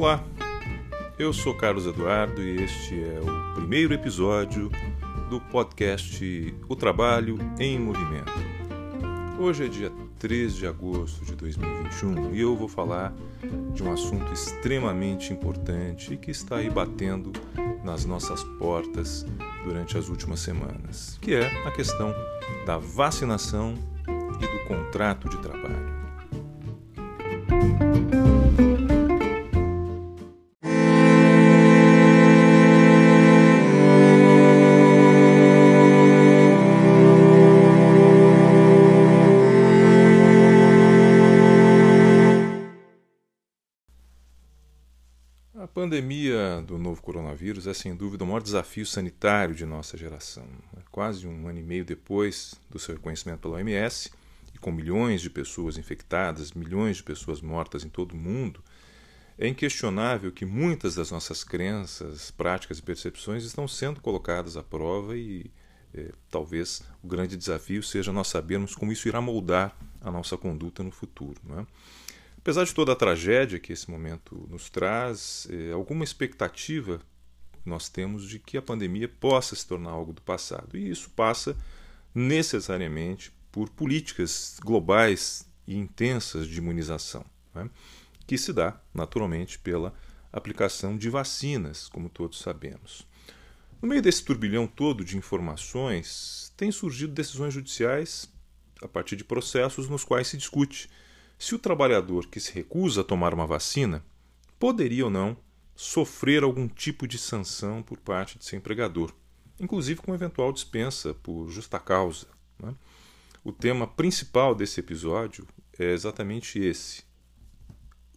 Olá, eu sou Carlos Eduardo e este é o primeiro episódio do podcast O Trabalho em Movimento. Hoje é dia 3 de agosto de 2021 e eu vou falar de um assunto extremamente importante que está aí batendo nas nossas portas durante as últimas semanas, que é a questão da vacinação e do contrato de trabalho. Pandemia do novo coronavírus é sem dúvida o maior desafio sanitário de nossa geração. Quase um ano e meio depois do seu reconhecimento pela OMS, e com milhões de pessoas infectadas, milhões de pessoas mortas em todo o mundo, é inquestionável que muitas das nossas crenças, práticas e percepções estão sendo colocadas à prova e eh, talvez o grande desafio seja nós sabermos como isso irá moldar a nossa conduta no futuro. Não é? Apesar de toda a tragédia que esse momento nos traz, eh, alguma expectativa nós temos de que a pandemia possa se tornar algo do passado. E isso passa necessariamente por políticas globais e intensas de imunização, né? que se dá naturalmente pela aplicação de vacinas, como todos sabemos. No meio desse turbilhão todo de informações, têm surgido decisões judiciais a partir de processos nos quais se discute se o trabalhador que se recusa a tomar uma vacina poderia ou não sofrer algum tipo de sanção por parte de seu empregador, inclusive com eventual dispensa por justa causa. Né? O tema principal desse episódio é exatamente esse.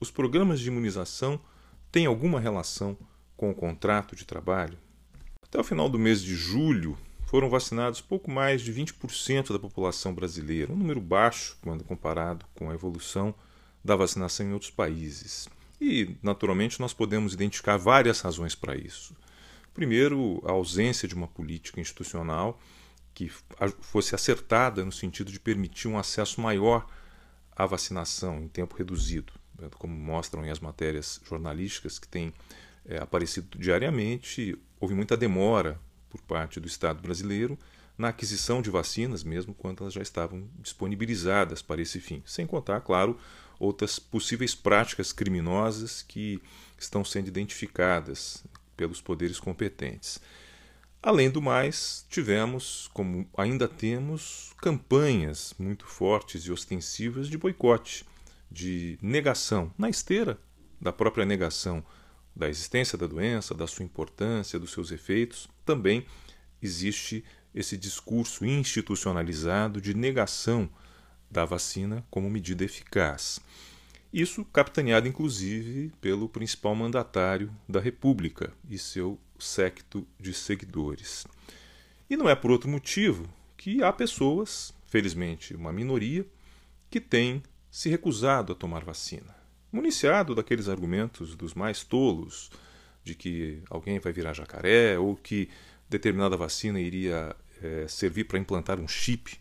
Os programas de imunização têm alguma relação com o contrato de trabalho? Até o final do mês de julho, foram vacinados pouco mais de 20% da população brasileira, um número baixo quando comparado com a evolução da vacinação em outros países. E, naturalmente, nós podemos identificar várias razões para isso. Primeiro, a ausência de uma política institucional que fosse acertada no sentido de permitir um acesso maior à vacinação em tempo reduzido, né, como mostram as matérias jornalísticas que têm é, aparecido diariamente. Houve muita demora por parte do Estado brasileiro na aquisição de vacinas, mesmo quando elas já estavam disponibilizadas para esse fim. Sem contar, claro, outras possíveis práticas criminosas que estão sendo identificadas pelos poderes competentes. Além do mais, tivemos, como ainda temos, campanhas muito fortes e ostensivas de boicote, de negação, na esteira da própria negação da existência da doença, da sua importância, dos seus efeitos, também existe esse discurso institucionalizado de negação da vacina como medida eficaz. Isso capitaneado inclusive pelo principal mandatário da República e seu séquito de seguidores. E não é por outro motivo que há pessoas, felizmente uma minoria, que têm se recusado a tomar vacina municiado daqueles argumentos dos mais tolos, de que alguém vai virar jacaré ou que determinada vacina iria é, servir para implantar um chip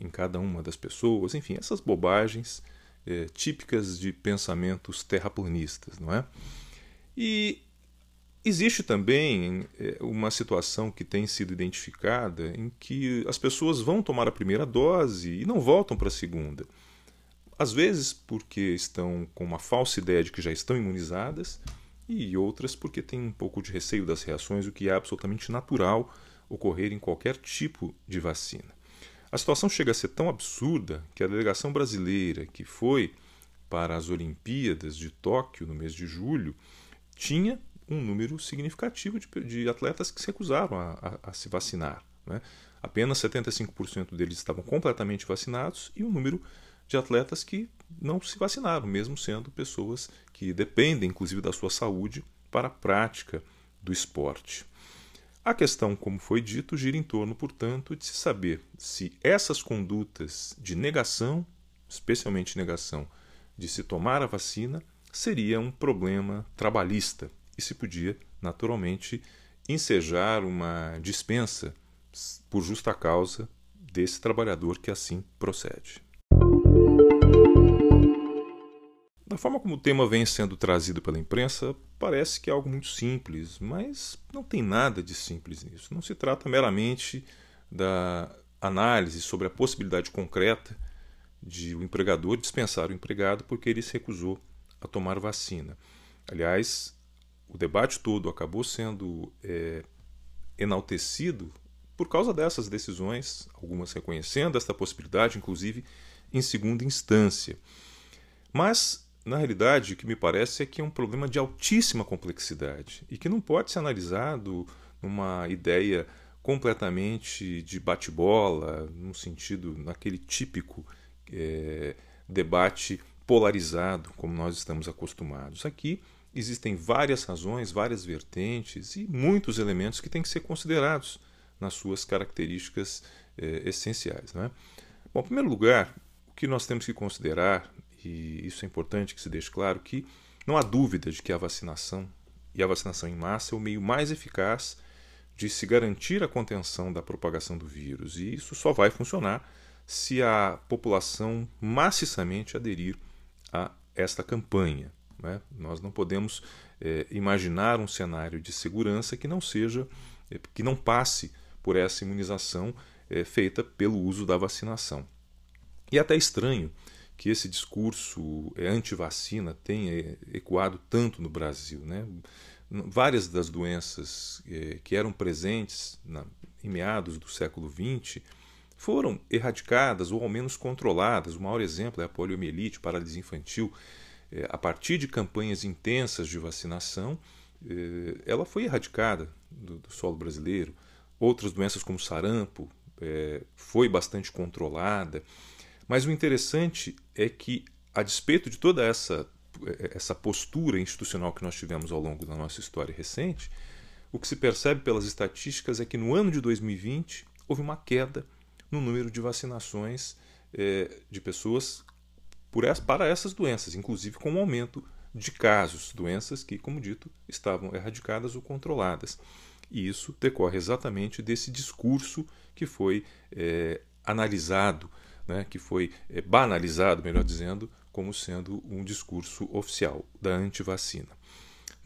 em cada uma das pessoas, enfim, essas bobagens é, típicas de pensamentos terraplanistas, não é? E existe também é, uma situação que tem sido identificada em que as pessoas vão tomar a primeira dose e não voltam para a segunda às vezes porque estão com uma falsa ideia de que já estão imunizadas, e outras porque têm um pouco de receio das reações, o que é absolutamente natural ocorrer em qualquer tipo de vacina. A situação chega a ser tão absurda que a delegação brasileira que foi para as Olimpíadas de Tóquio no mês de julho tinha um número significativo de, de atletas que se recusaram a, a, a se vacinar. Né? Apenas 75% deles estavam completamente vacinados e um número de atletas que não se vacinaram, mesmo sendo pessoas que dependem, inclusive, da sua saúde para a prática do esporte. A questão, como foi dito, gira em torno, portanto, de se saber se essas condutas de negação, especialmente negação de se tomar a vacina, seria um problema trabalhista e se podia, naturalmente, ensejar uma dispensa por justa causa desse trabalhador que assim procede. Da forma como o tema vem sendo trazido pela imprensa, parece que é algo muito simples, mas não tem nada de simples nisso. Não se trata meramente da análise sobre a possibilidade concreta de o empregador dispensar o empregado porque ele se recusou a tomar vacina. Aliás, o debate todo acabou sendo é, enaltecido por causa dessas decisões, algumas reconhecendo esta possibilidade, inclusive em segunda instância. Mas, na realidade, o que me parece é que é um problema de altíssima complexidade e que não pode ser analisado numa ideia completamente de bate-bola, no sentido, naquele típico é, debate polarizado, como nós estamos acostumados. Aqui existem várias razões, várias vertentes e muitos elementos que têm que ser considerados nas suas características é, essenciais. Né? Bom, em primeiro lugar, o que nós temos que considerar, e isso é importante que se deixe claro, que não há dúvida de que a vacinação e a vacinação em massa é o meio mais eficaz de se garantir a contenção da propagação do vírus. E isso só vai funcionar se a população maciçamente aderir a esta campanha. Né? Nós não podemos é, imaginar um cenário de segurança que não seja, é, que não passe por essa imunização é, feita pelo uso da vacinação. E é até estranho que esse discurso anti-vacina tenha ecoado tanto no Brasil. Né? Várias das doenças eh, que eram presentes na, em meados do século XX foram erradicadas ou ao menos controladas. O maior exemplo é a poliomielite, paralisia infantil. Eh, a partir de campanhas intensas de vacinação, eh, ela foi erradicada do, do, solo brasileiro. Outras doenças como sarampo foi bastante controlada. Mas o interessante é que, a despeito de toda essa essa postura institucional que nós tivemos ao longo da nossa história recente, o que se percebe pelas estatísticas é que no ano de 2020 houve uma queda no número de vacinações eh, de pessoas essa, para essas doenças, inclusive com um aumento de casos, doenças que, como dito, estavam erradicadas ou controladas. E isso decorre exatamente desse discurso que foi eh, analisado, né, que foi eh, banalizado, melhor dizendo, como sendo um discurso oficial da antivacina.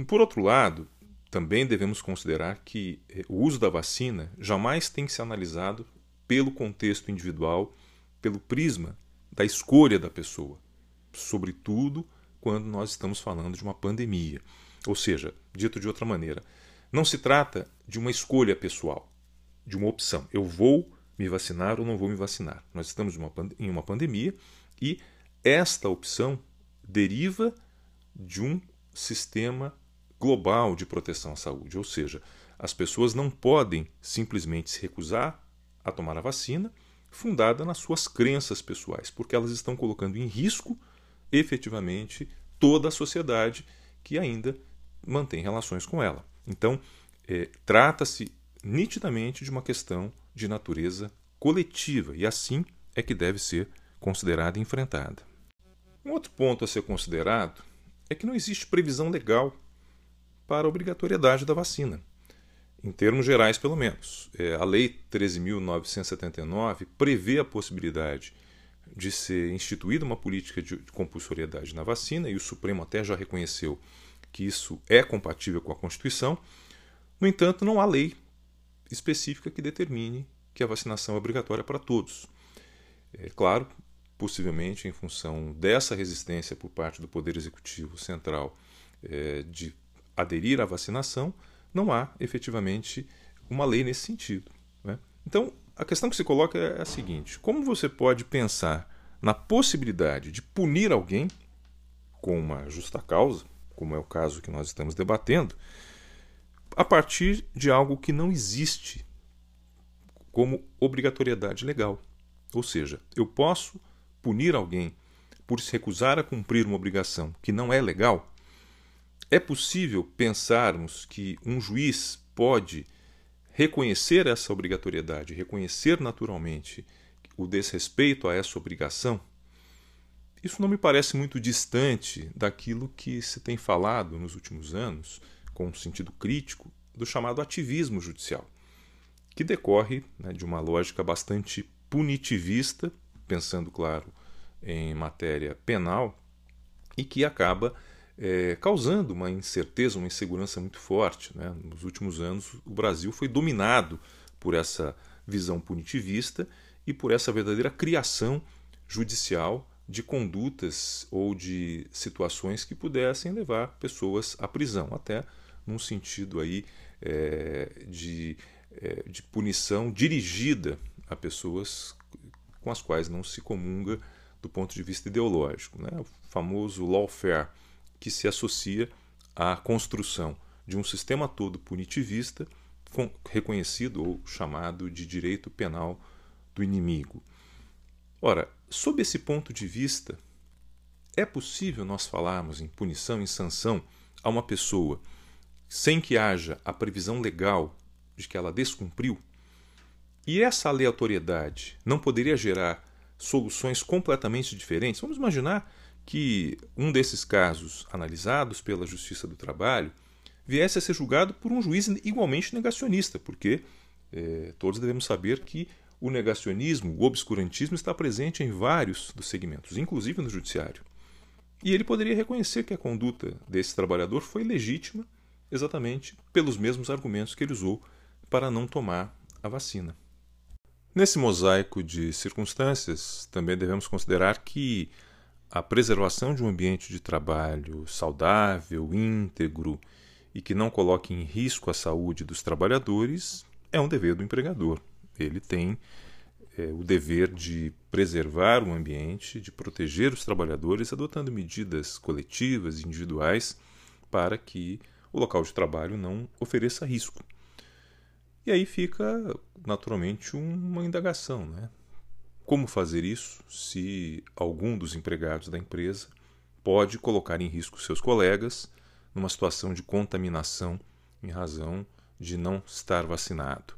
Por outro lado, também devemos considerar que eh, o uso da vacina jamais tem que ser analisado pelo contexto individual, pelo prisma da escolha da pessoa, sobretudo quando nós estamos falando de uma pandemia. Ou seja, dito de outra maneira, não se trata de uma escolha pessoal, de uma opção. Eu vou me vacinar ou não vou me vacinar. Nós estamos em uma pandemia e esta opção deriva de um sistema global de proteção à saúde, ou seja, as pessoas não podem simplesmente se recusar a tomar a vacina fundada nas suas crenças pessoais, porque elas estão colocando em risco efetivamente toda a sociedade que ainda mantém relações com ela. Então, é, trata-se nitidamente de uma questão de natureza coletiva e assim é que deve ser considerada e enfrentada. Um outro ponto a ser considerado é que não existe previsão legal para a obrigatoriedade da vacina, em termos gerais, pelo menos. É, a Lei 13.979 prevê a possibilidade de ser instituída uma política de compulsoriedade na vacina, e o Supremo até já reconheceu que isso é compatível com a Constituição. No entanto, não há lei específica que determine que a vacinação é obrigatória para todos. É claro, possivelmente em função dessa resistência por parte do Poder Executivo Central é, de aderir à vacinação, não há efetivamente uma lei nesse sentido. Né? Então, a questão que se coloca é a seguinte: como você pode pensar na possibilidade de punir alguém com uma justa causa, como é o caso que nós estamos debatendo, a partir de algo que não existe como obrigatoriedade legal? Ou seja, eu posso punir alguém por se recusar a cumprir uma obrigação que não é legal, é possível pensarmos que um juiz pode reconhecer essa obrigatoriedade, reconhecer naturalmente o desrespeito a essa obrigação? Isso não me parece muito distante daquilo que se tem falado nos últimos anos, com um sentido crítico, do chamado ativismo judicial, que decorre né, de uma lógica bastante punitivista pensando, claro, em matéria penal, e que acaba é, causando uma incerteza, uma insegurança muito forte. Né? Nos últimos anos, o Brasil foi dominado por essa visão punitivista e por essa verdadeira criação judicial de condutas ou de situações que pudessem levar pessoas à prisão, até num sentido aí é, de, é, de punição dirigida a pessoas com as quais não se comunga do ponto de vista ideológico, né? o famoso lawfare, que se associa à construção de um sistema todo punitivista reconhecido ou chamado de direito penal do inimigo. Ora, sob esse ponto de vista, é possível nós falarmos em punição, em sanção a uma pessoa sem que haja a previsão legal de que ela descumpriu? E essa aleatoriedade não poderia gerar soluções completamente diferentes? Vamos imaginar que um desses casos analisados pela Justiça do Trabalho viesse a ser julgado por um juiz igualmente negacionista, porque é, todos devemos saber que o negacionismo, o obscurantismo está presente em vários dos segmentos, inclusive no judiciário. E ele poderia reconhecer que a conduta desse trabalhador foi legítima exatamente pelos mesmos argumentos que ele usou para não tomar a vacina. Nesse mosaico de circunstâncias, também devemos considerar que a preservação de um ambiente de trabalho saudável, íntegro e que não coloque em risco a saúde dos trabalhadores é um dever do empregador. Ele tem é, o dever de preservar o ambiente, de proteger os trabalhadores, adotando medidas coletivas e individuais para que o local de trabalho não ofereça risco. E aí fica naturalmente uma indagação, né? Como fazer isso se algum dos empregados da empresa pode colocar em risco seus colegas numa situação de contaminação em razão de não estar vacinado?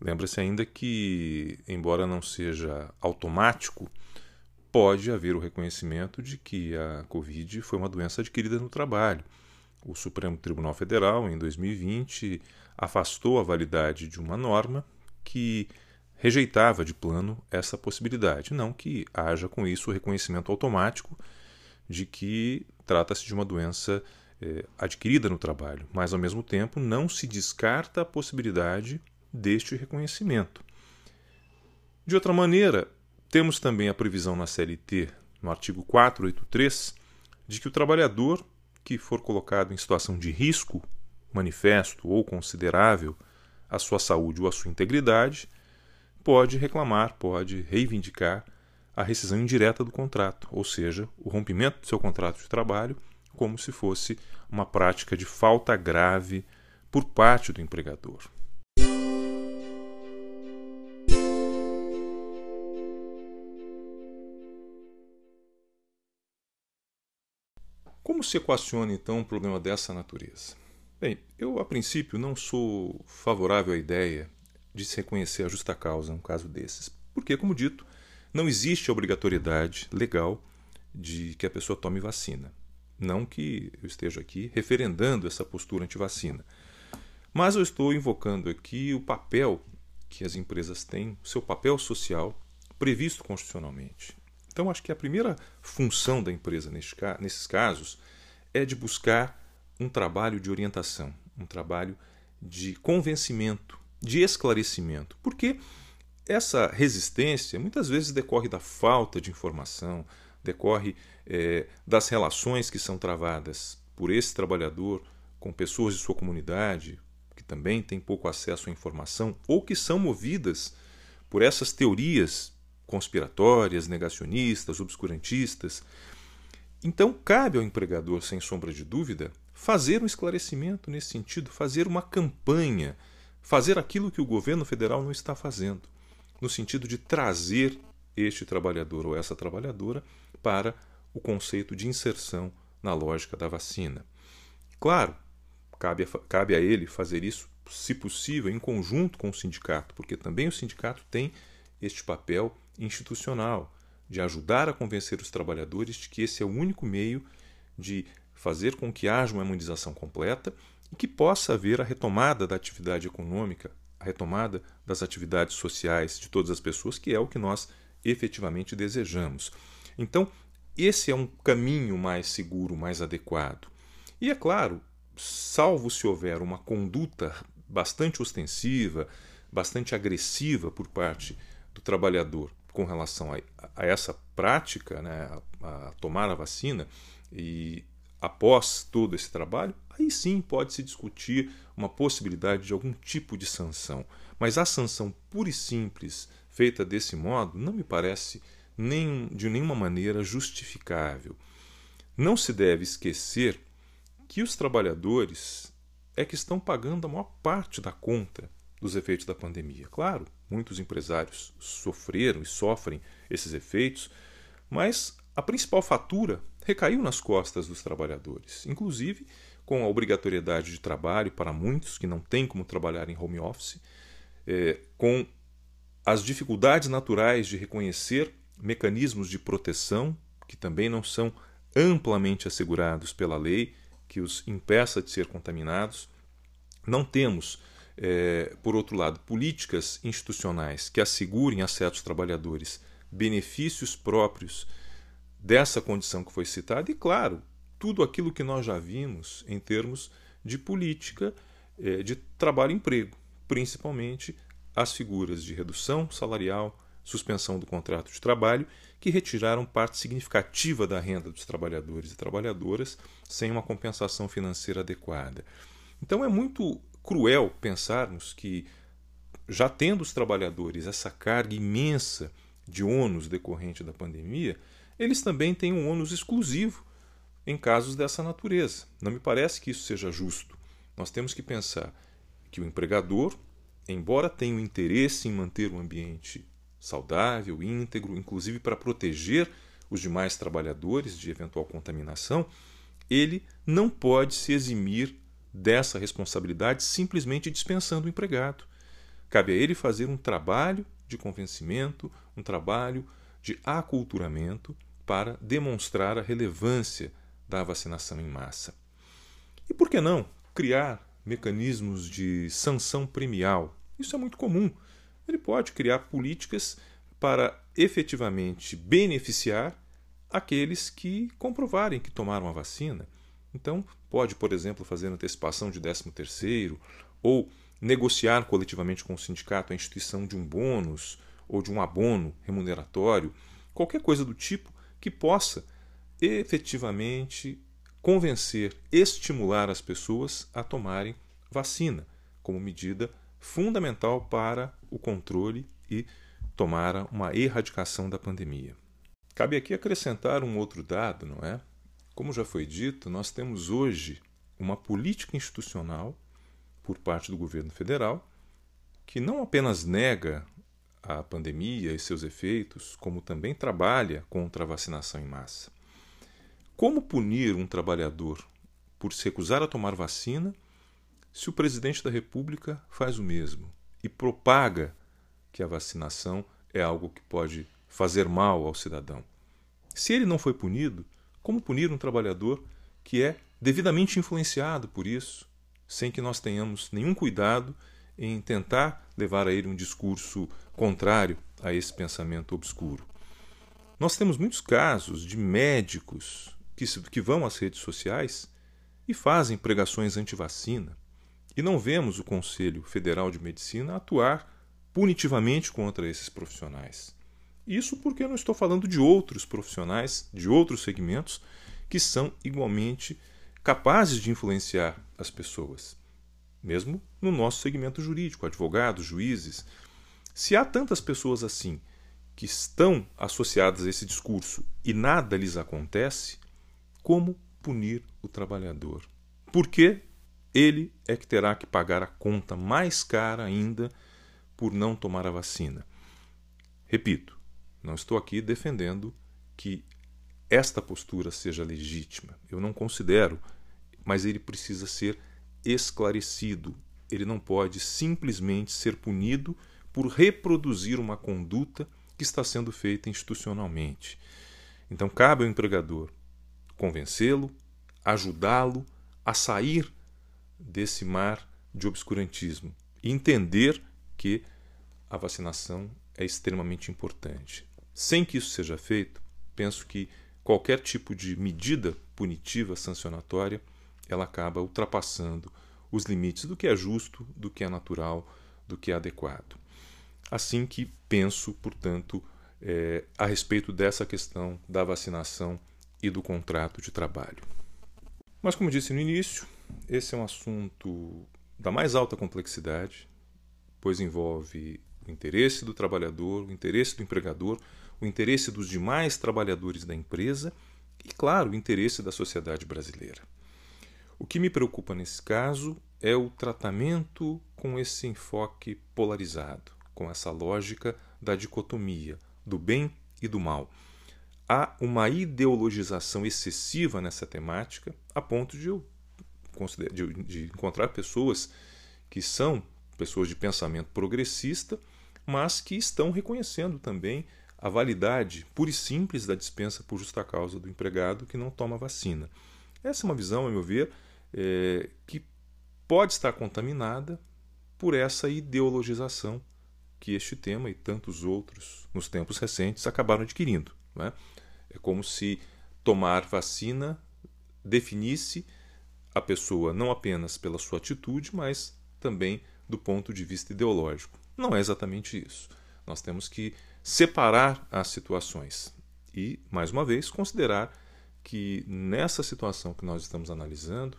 Lembra-se ainda que, embora não seja automático, pode haver o reconhecimento de que a Covid foi uma doença adquirida no trabalho. O Supremo Tribunal Federal, em 2020, afastou a validade de uma norma que rejeitava de plano essa possibilidade. Não que haja com isso o reconhecimento automático de que trata-se de uma doença eh, adquirida no trabalho, mas ao mesmo tempo não se descarta a possibilidade deste reconhecimento. De outra maneira, temos também a previsão na CLT, no artigo 483, de que o trabalhador que for colocado em situação de risco manifesto ou considerável à sua saúde ou à sua integridade, pode reclamar, pode reivindicar a rescisão indireta do contrato, ou seja, o rompimento do seu contrato de trabalho, como se fosse uma prática de falta grave por parte do empregador. Como se equaciona então um problema dessa natureza? Bem, eu a princípio não sou favorável à ideia de se reconhecer a justa causa num caso desses, porque, como dito, não existe obrigatoriedade legal de que a pessoa tome vacina. Não que eu esteja aqui referendando essa postura anti-vacina, mas eu estou invocando aqui o papel que as empresas têm, o seu papel social previsto constitucionalmente. Então, acho que a primeira função da empresa nesses casos é de buscar um trabalho de orientação, um trabalho de convencimento, de esclarecimento. Porque essa resistência muitas vezes decorre da falta de informação, decorre é, das relações que são travadas por esse trabalhador com pessoas de sua comunidade que também têm pouco acesso à informação ou que são movidas por essas teorias conspiratórias, negacionistas, obscurantistas. Então, cabe ao empregador, sem sombra de dúvida, fazer um esclarecimento nesse sentido, fazer uma campanha, fazer aquilo que o governo federal não está fazendo, no sentido de trazer este trabalhador ou essa trabalhadora para o conceito de inserção na lógica da vacina. Claro, cabe a, cabe a ele fazer isso, se possível, em conjunto com o sindicato, porque também o sindicato tem este papel institucional de ajudar a convencer os trabalhadores de que esse é o único meio de fazer com que haja uma imunização completa e que possa haver a retomada da atividade econômica, a retomada das atividades sociais de todas as pessoas, que é o que nós efetivamente desejamos. Então, esse é um caminho mais seguro, mais adequado. E é claro, salvo se houver uma conduta bastante ostensiva, bastante agressiva por parte do trabalhador com relação a, a essa prática, né, a, a tomar a vacina, e após todo esse trabalho, aí sim pode-se discutir uma possibilidade de algum tipo de sanção. Mas a sanção pura e simples, feita desse modo, não me parece nem, de nenhuma maneira justificável. Não se deve esquecer que os trabalhadores é que estão pagando a maior parte da conta dos efeitos da pandemia. Claro, muitos empresários sofreram e sofrem esses efeitos, mas a principal fatura recaiu nas costas dos trabalhadores, inclusive com a obrigatoriedade de trabalho para muitos que não têm como trabalhar em home office, é, com as dificuldades naturais de reconhecer mecanismos de proteção que também não são amplamente assegurados pela lei, que os impeça de ser contaminados. Não temos, é, por outro lado, políticas institucionais que assegurem a certos trabalhadores benefícios próprios dessa condição que foi citada, e, claro, tudo aquilo que nós já vimos em termos de política é, de trabalho e emprego, principalmente as figuras de redução salarial, suspensão do contrato de trabalho, que retiraram parte significativa da renda dos trabalhadores e trabalhadoras sem uma compensação financeira adequada. Então é muito cruel pensarmos que, já tendo os trabalhadores essa carga imensa de ônus decorrente da pandemia, eles também têm um ônus exclusivo em casos dessa natureza. Não me parece que isso seja justo. Nós temos que pensar que o empregador, embora tenha um interesse em manter o ambiente saudável, íntegro, inclusive para proteger os demais trabalhadores de eventual contaminação, ele não pode se eximir dessa responsabilidade simplesmente dispensando o empregado. Cabe a ele fazer um trabalho de convencimento, um trabalho de aculturamento para demonstrar a relevância da vacinação em massa. E por que não criar mecanismos de sanção premial? Isso é muito comum ele pode criar políticas para efetivamente beneficiar aqueles que comprovarem que tomaram a vacina. Então, pode, por exemplo, fazer antecipação de 13º ou negociar coletivamente com o sindicato a instituição de um bônus ou de um abono remuneratório, qualquer coisa do tipo que possa efetivamente convencer, estimular as pessoas a tomarem vacina como medida fundamental para o controle e tomara uma erradicação da pandemia. Cabe aqui acrescentar um outro dado, não é? Como já foi dito, nós temos hoje uma política institucional por parte do governo federal que não apenas nega a pandemia e seus efeitos, como também trabalha contra a vacinação em massa. Como punir um trabalhador por se recusar a tomar vacina se o presidente da República faz o mesmo e propaga que a vacinação é algo que pode fazer mal ao cidadão. Se ele não foi punido, como punir um trabalhador que é devidamente influenciado por isso, sem que nós tenhamos nenhum cuidado em tentar levar a ele um discurso contrário a esse pensamento obscuro? Nós temos muitos casos de médicos que, que vão às redes sociais e fazem pregações anti-vacina, e não vemos o Conselho Federal de Medicina atuar punitivamente contra esses profissionais. Isso porque eu não estou falando de outros profissionais, de outros segmentos, que são igualmente capazes de influenciar as pessoas, mesmo no nosso segmento jurídico, advogados, juízes. Se há tantas pessoas assim que estão associadas a esse discurso e nada lhes acontece, como punir o trabalhador? Por que ele é que terá que pagar a conta mais cara ainda por não tomar a vacina. Repito, não estou aqui defendendo que esta postura seja legítima. Eu não considero, mas ele precisa ser esclarecido. Ele não pode simplesmente ser punido por reproduzir uma conduta que está sendo feita institucionalmente. Então, cabe ao empregador convencê-lo, ajudá-lo a sair desse mar de obscurantismo e entender que a vacinação é extremamente importante. Sem que isso seja feito, penso que qualquer tipo de medida punitiva, sancionatória, ela acaba ultrapassando os limites do que é justo, do que é natural, do que é adequado. Assim que penso, portanto, é, a respeito dessa questão da vacinação e do contrato de trabalho. Mas, como disse no início, esse é um assunto da mais alta complexidade, pois envolve o interesse do trabalhador, o interesse do empregador, o interesse dos demais trabalhadores da empresa e, claro, o interesse da sociedade brasileira. O que me preocupa nesse caso é o tratamento com esse enfoque polarizado, com essa lógica da dicotomia do bem e do mal. Há uma ideologização excessiva nessa temática, a ponto de eu de, encontrar pessoas que são pessoas de pensamento progressista, mas que estão reconhecendo também a validade pura e simples da dispensa por justa causa do empregado que não toma vacina. Essa é uma visão, a meu ver, é, que pode estar contaminada por essa ideologização que este tema e tantos outros nos tempos recentes acabaram adquirindo. Né? É como se tomar vacina definisse a pessoa não apenas pela sua atitude, mas também do ponto de vista ideológico. Não é exatamente isso. Nós temos que separar as situações e, mais uma vez, considerar que nessa situação que nós estamos analisando,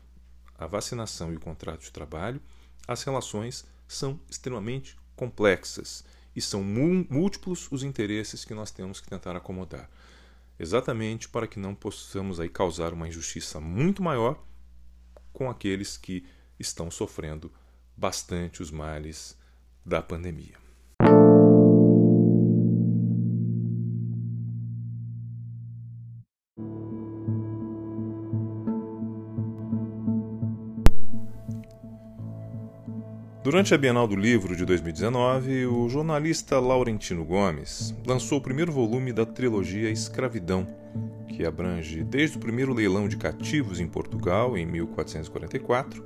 a vacinação e o contrato de trabalho, as relações são extremamente complexas e são múltiplos os interesses que nós temos que tentar acomodar, exatamente para que não possamos aí causar uma injustiça muito maior com aqueles que estão sofrendo bastante os males da pandemia. Durante a Bienal do Livro de 2019, o jornalista Laurentino Gomes lançou o primeiro volume da trilogia Escravidão, que abrange desde o primeiro leilão de cativos em Portugal, em 1444,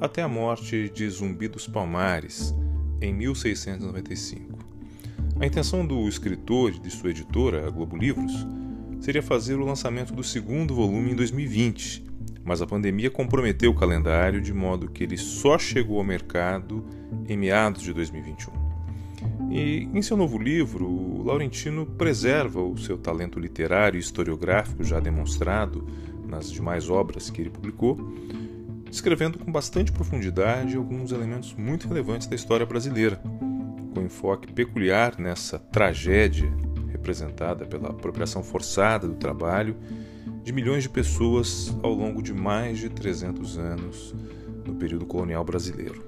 até a morte de Zumbi dos Palmares, em 1695. A intenção do escritor e de sua editora, a Globo Livros, seria fazer o lançamento do segundo volume em 2020, mas a pandemia comprometeu o calendário de modo que ele só chegou ao mercado em meados de 2021. E em seu novo livro, o Laurentino preserva o seu talento literário e historiográfico já demonstrado nas demais obras que ele publicou, descrevendo com bastante profundidade alguns elementos muito relevantes da história brasileira, com enfoque peculiar nessa tragédia representada pela apropriação forçada do trabalho de milhões de pessoas ao longo de mais de 300 anos no período colonial brasileiro.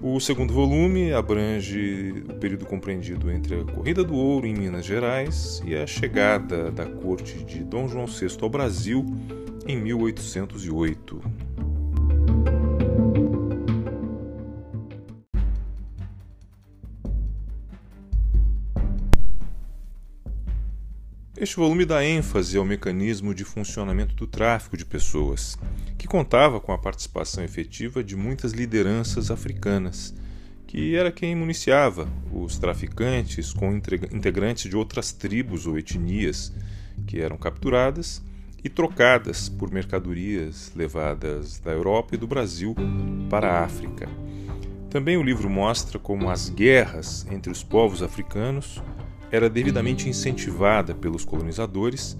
O segundo volume abrange o período compreendido entre a Corrida do Ouro em Minas Gerais e a chegada da corte de Dom João VI ao Brasil em 1808. Este volume dá ênfase ao mecanismo de funcionamento do tráfico de pessoas, que contava com a participação efetiva de muitas lideranças africanas, que era quem municiava os traficantes com integrantes de outras tribos ou etnias que eram capturadas e trocadas por mercadorias levadas da Europa e do Brasil para a África. Também o livro mostra como as guerras entre os povos africanos era devidamente incentivada pelos colonizadores,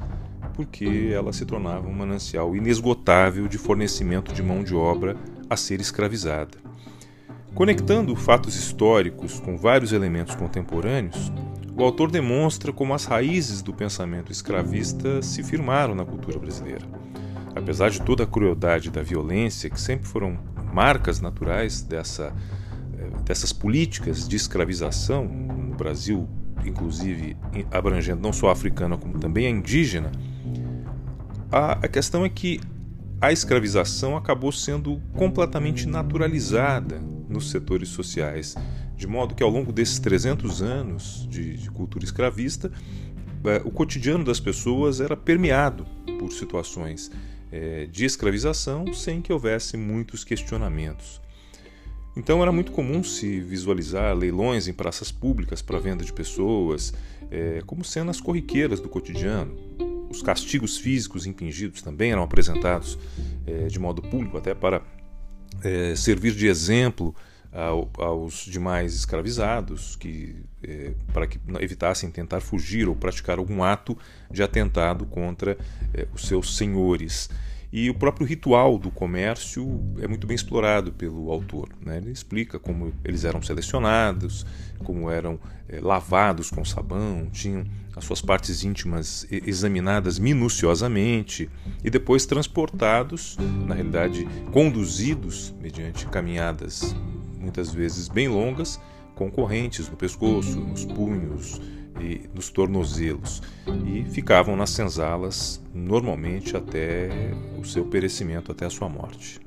porque ela se tornava um manancial inesgotável de fornecimento de mão de obra a ser escravizada. Conectando fatos históricos com vários elementos contemporâneos, o autor demonstra como as raízes do pensamento escravista se firmaram na cultura brasileira. Apesar de toda a crueldade da violência, que sempre foram marcas naturais dessa, eh, dessas políticas de escravização no Brasil inclusive abrangendo não só a africana como também a indígena, a, questão é que a escravização acabou sendo completamente naturalizada nos setores sociais, de modo que ao longo desses 300 anos de, de cultura escravista, é, o cotidiano das pessoas era permeado por situações é, de escravização sem que houvesse muitos questionamentos. Então era muito comum se visualizar leilões em praças públicas para venda de pessoas, é, como cenas corriqueiras do cotidiano. os castigos físicos impingidos também eram apresentados é, de modo público, até para é, servir de exemplo ao, aos demais escravizados, que, é, para que evitassem tentar fugir ou praticar algum ato de atentado contra é, os seus senhores. E o próprio ritual do comércio é muito bem explorado pelo autor. Né? Ele explica como eles eram selecionados, como eram é, lavados com sabão, tinham as suas partes íntimas examinadas minuciosamente e depois transportados, na realidade conduzidos mediante caminhadas muitas vezes bem longas, com correntes no pescoço, nos punhos, e nos tornozelos e ficavam nas senzalas normalmente até o seu perecimento, até a sua morte.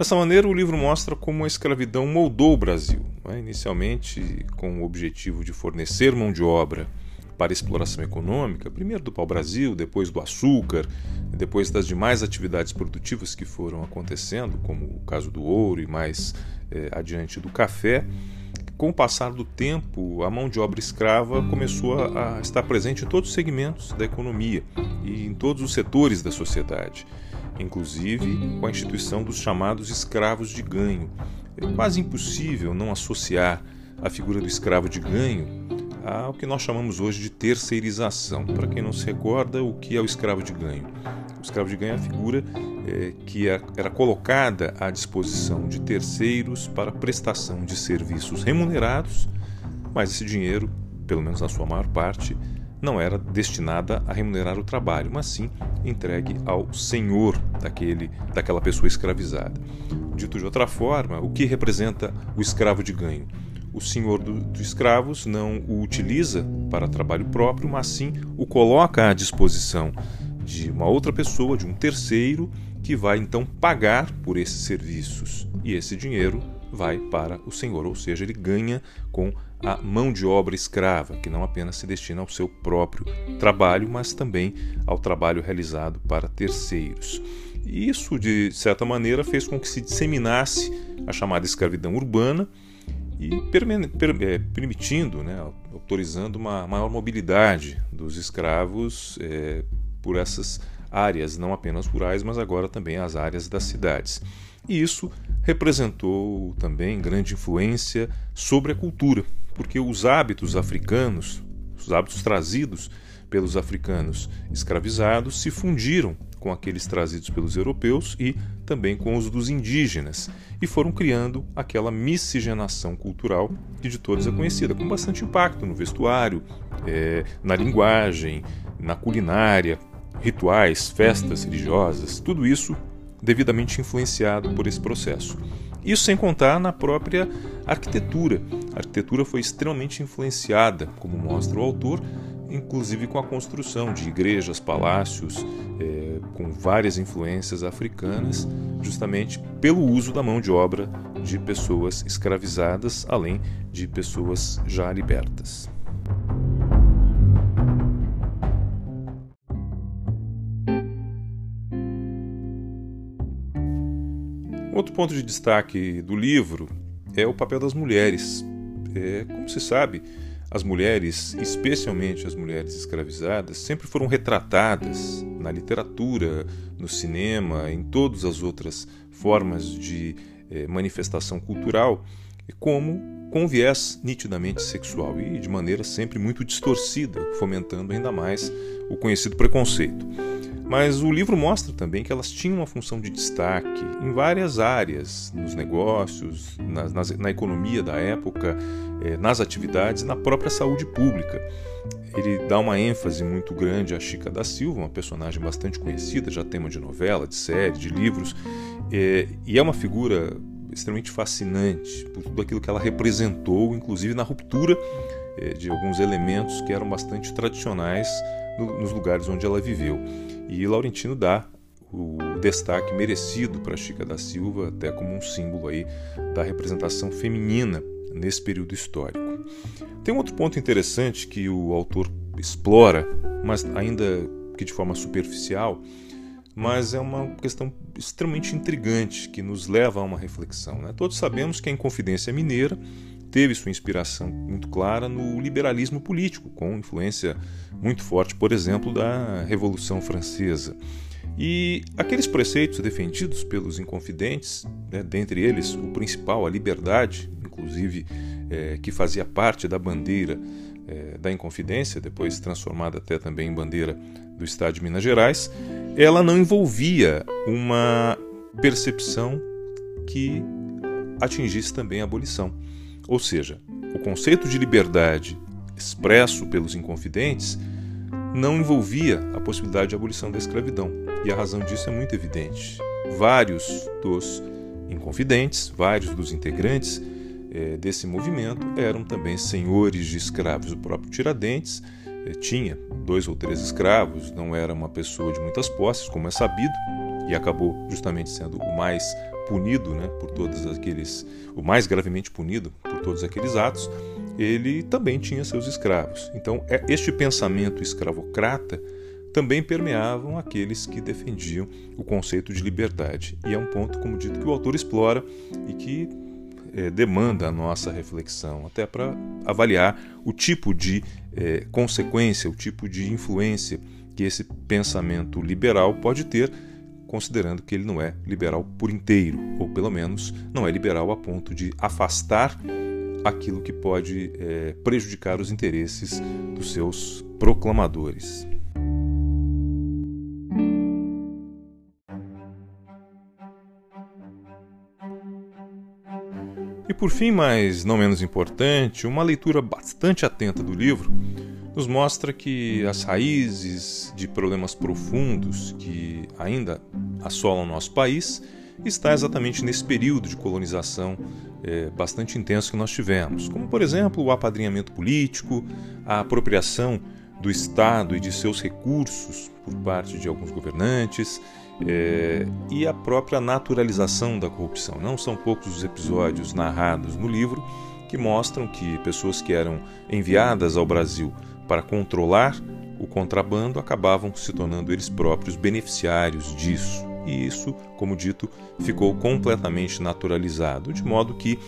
Dessa maneira, o livro mostra como a escravidão moldou o Brasil, né? inicialmente com o objetivo de fornecer mão de obra para exploração econômica, primeiro do pau-brasil, depois do açúcar, depois das demais atividades produtivas que foram acontecendo, como o caso do ouro e mais eh, adiante do café. Com o passar do tempo, a mão de obra escrava começou a, a estar presente em todos os segmentos da economia e em todos os setores da sociedade, inclusive com a instituição dos chamados escravos de ganho. É quase impossível não associar a figura do escravo de ganho ao que nós chamamos hoje de terceirização. Para quem não se recorda, o que é o escravo de ganho? O escravo de ganho é a figura é, que é, era colocada à disposição de terceiros para prestação de serviços remunerados, mas esse dinheiro, pelo menos na sua maior parte, não era destinada a remunerar o trabalho, mas sim entregue ao senhor daquele, daquela pessoa escravizada. Dito de outra forma, o que representa o escravo de ganho? o senhor dos do escravos não o utiliza para trabalho próprio, mas sim o coloca à disposição de uma outra pessoa, de um terceiro, que vai então pagar por esses serviços. E esse dinheiro vai para o senhor, ou seja, ele ganha com a mão de obra escrava, que não apenas se destina ao seu próprio trabalho, mas também ao trabalho realizado para terceiros. Isso, de certa maneira, fez com que se disseminasse a chamada escravidão urbana, e é, permitindo, né, autorizando uma maior mobilidade dos escravos é, por essas áreas, não apenas rurais, mas agora também as áreas das cidades. E isso representou também grande influência sobre a cultura, porque os hábitos africanos, os hábitos trazidos pelos africanos escravizados, se fundiram com aqueles trazidos pelos europeus e também com os dos indígenas, e foram criando aquela miscigenação cultural que de todos é conhecida, com bastante impacto no vestuário, é, na linguagem, na culinária, rituais, festas religiosas, tudo isso devidamente influenciado por esse processo. Isso sem contar na própria arquitetura. A arquitetura foi extremamente influenciada, como mostra o autor, inclusive com a construção de igrejas, palácios, é, com várias influências africanas, justamente pelo uso da mão de obra de pessoas escravizadas, além de pessoas já libertas. Outro ponto de destaque do livro é o papel das mulheres. É, como se sabe, as mulheres, especialmente as mulheres escravizadas, sempre foram retratadas na literatura, no cinema, em todas as outras formas de eh, manifestação cultural, como com viés nitidamente sexual e de maneira sempre muito distorcida, fomentando ainda mais o conhecido preconceito. Mas o livro mostra também que elas tinham uma função de destaque em várias áreas, nos negócios, na, na, economia da época, eh, nas atividades na própria saúde pública. Ele dá uma ênfase muito grande a Chica da Silva, uma personagem bastante conhecida, já tema de novela, de série, de livros, eh, e é uma figura extremamente fascinante por tudo aquilo que ela representou, inclusive na ruptura eh, de alguns elementos que eram bastante tradicionais nos lugares onde ela viveu. E Laurentino dá o destaque merecido para Chica da Silva, até como um símbolo aí da representação feminina nesse período histórico. Tem um outro ponto interessante que o autor explora, mas ainda que de forma superficial, mas é uma questão extremamente intrigante que nos leva a uma reflexão. Né? Todos sabemos que a Inconfidência Mineira teve sua inspiração muito clara no liberalismo político, com influência muito forte, por exemplo, da Revolução Francesa. E aqueles preceitos defendidos pelos Inconfidentes, né, dentre eles o principal, a liberdade, inclusive é, que fazia parte da bandeira é, da Inconfidência, depois transformada até também em bandeira do Estado de Minas Gerais, ela não envolvia uma percepção que atingisse também a abolição. Ou seja, o conceito de liberdade expresso pelos Inconfidentes não envolvia a possibilidade de abolição da escravidão. E a razão disso é muito evidente. Vários dos Inconfidentes, vários dos integrantes é, desse movimento eram também senhores de escravos. O próprio Tiradentes é, tinha dois ou três escravos, não era uma pessoa de muitas posses, como é sabido, e acabou justamente sendo o mais punido, né, por todos aqueles, o mais gravemente punido por todos aqueles atos. Ele também tinha seus escravos. Então, é, este pensamento escravocrata também permeavam aqueles que defendiam o conceito de liberdade. E é um ponto, como dito, que o autor explora e que é, demanda a nossa reflexão, até para avaliar o tipo de é, consequência, o tipo de influência que esse pensamento liberal pode ter, considerando que ele não é liberal por inteiro, ou pelo menos não é liberal a ponto de afastar aquilo que pode é, prejudicar os interesses dos seus proclamadores. E por fim, mas não menos importante, uma leitura bastante atenta do livro nos mostra que as raízes de problemas profundos que ainda assolam nosso país está exatamente nesse período de colonização é, bastante intenso que nós tivemos, como por exemplo o apadrinhamento político, a apropriação do Estado e de seus recursos por parte de alguns governantes, é, e a própria naturalização da corrupção. Não são poucos os episódios narrados no livro que mostram que pessoas que eram enviadas ao Brasil para controlar o contrabando acabavam se tornando eles próprios beneficiários disso. E isso, como dito, ficou completamente naturalizado, de modo que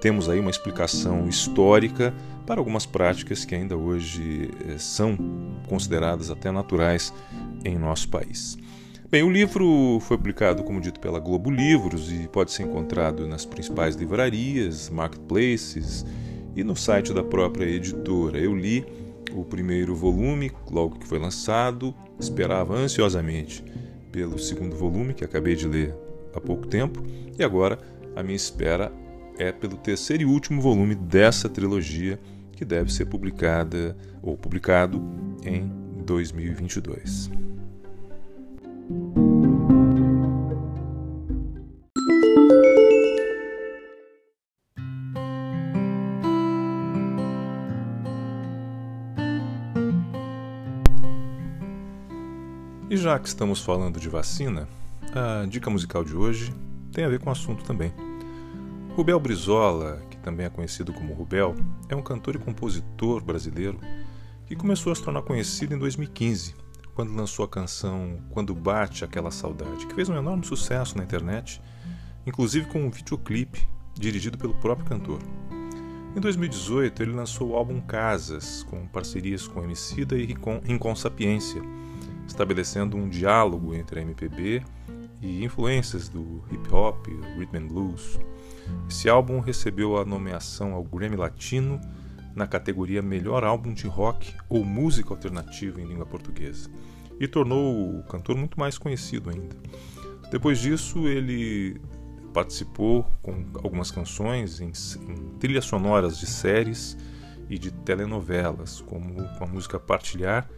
temos aí uma explicação histórica para algumas práticas que ainda hoje eh, são consideradas até naturais em nosso país. Bem, o livro foi publicado, como dito, pela Globo Livros e pode ser encontrado nas principais livrarias, marketplaces e no site da própria editora. Eu li o primeiro volume logo que foi lançado, esperava ansiosamente pelo segundo volume, que acabei de ler há pouco tempo, e agora a minha espera é pelo terceiro e último volume dessa trilogia, que deve ser publicada ou publicado em 2022. Já que estamos falando de vacina, a dica musical de hoje tem a ver com o assunto também. Rubel Brizola, que também é conhecido como Rubel, é um cantor e compositor brasileiro que começou a se tornar conhecido em 2015 quando lançou a canção Quando Bate Aquela Saudade, que fez um enorme sucesso na internet, inclusive com um videoclipe dirigido pelo próprio cantor. Em 2018, ele lançou o álbum Casas, com parcerias com Emicida e Rincon estabelecendo um diálogo entre a MPB e influências do hip hop, rhythm and blues. Esse álbum recebeu a nomeação ao Grammy Latino na categoria Melhor Álbum de Rock ou Música Alternativa em Língua Portuguesa e tornou o cantor muito mais conhecido ainda. Depois disso, ele participou com algumas canções em, em trilhas sonoras de séries e de telenovelas, como com a música Partilhar,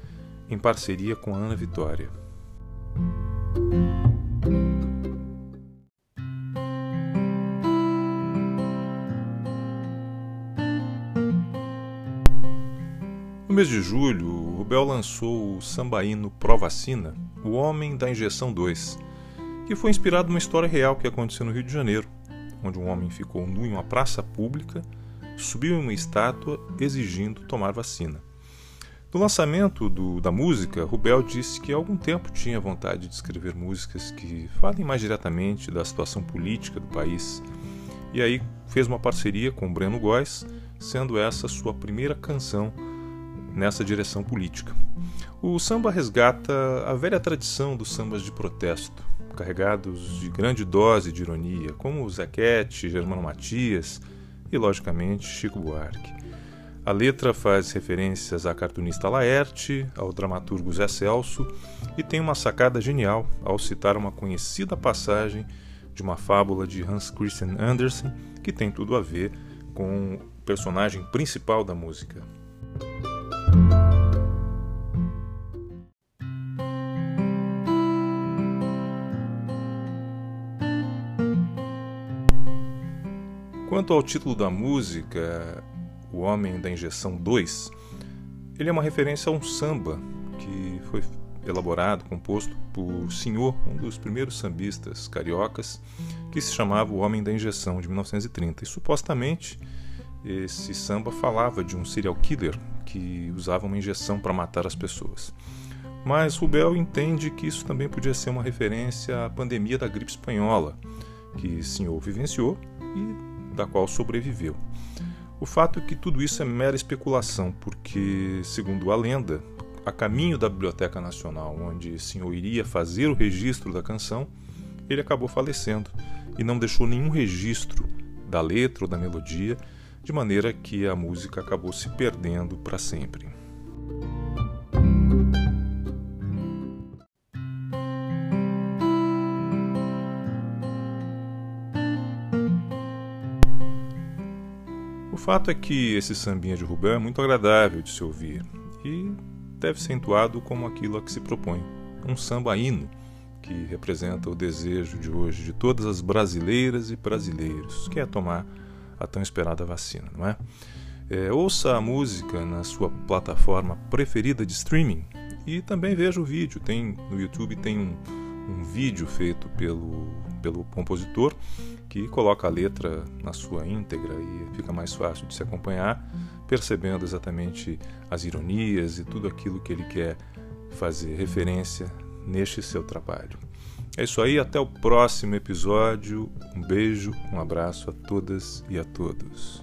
em parceria com Ana Vitória. No mês de julho, o Rubel lançou o sambaíno Pro Vacina, O Homem da Injeção 2, que foi inspirado numa história real que aconteceu no Rio de Janeiro, onde um homem ficou nu em uma praça pública, subiu em uma estátua exigindo tomar vacina. No lançamento do, da música, Rubel disse que há algum tempo tinha vontade de escrever músicas que falem mais diretamente da situação política do país. E aí fez uma parceria com Breno Góes, sendo essa sua primeira canção nessa direção política. O samba resgata a velha tradição dos sambas de protesto, carregados de grande dose de ironia, como Zequete, Germano Matias e, logicamente, Chico Buarque. A letra faz referências à cartunista Laerte, ao dramaturgo Zé Celso e tem uma sacada genial ao citar uma conhecida passagem de uma fábula de Hans Christian Andersen que tem tudo a ver com o personagem principal da música. Quanto ao título da música, o Homem da Injeção 2, ele é uma referência a um samba que foi elaborado, composto por Senhor, um dos primeiros sambistas cariocas, que se chamava O Homem da Injeção, de 1930. E supostamente esse samba falava de um serial killer que usava uma injeção para matar as pessoas. Mas Rubel entende que isso também podia ser uma referência à pandemia da gripe espanhola, que Senhor vivenciou e da qual sobreviveu. O fato é que tudo isso é mera especulação, porque, segundo a lenda, a caminho da Biblioteca Nacional, onde Senhor iria fazer o registro da canção, ele acabou falecendo e não deixou nenhum registro da letra ou da melodia, de maneira que a música acabou se perdendo para sempre. Fato é que esse sambinha de Rubem é muito agradável de se ouvir e deve ser entoado como aquilo a que se propõe, um samba-hino que representa o desejo de hoje de todas as brasileiras e brasileiros, que é tomar a tão esperada vacina, não é? é ouça a música na sua plataforma preferida de streaming e também veja o vídeo. Tem no YouTube tem um, um vídeo feito pelo, pelo compositor que coloca a letra na sua íntegra e fica mais fácil de se acompanhar, percebendo exatamente as ironias e tudo aquilo que ele quer fazer referência neste seu trabalho. É isso aí, até o próximo episódio. Um beijo, um abraço a todas e a todos.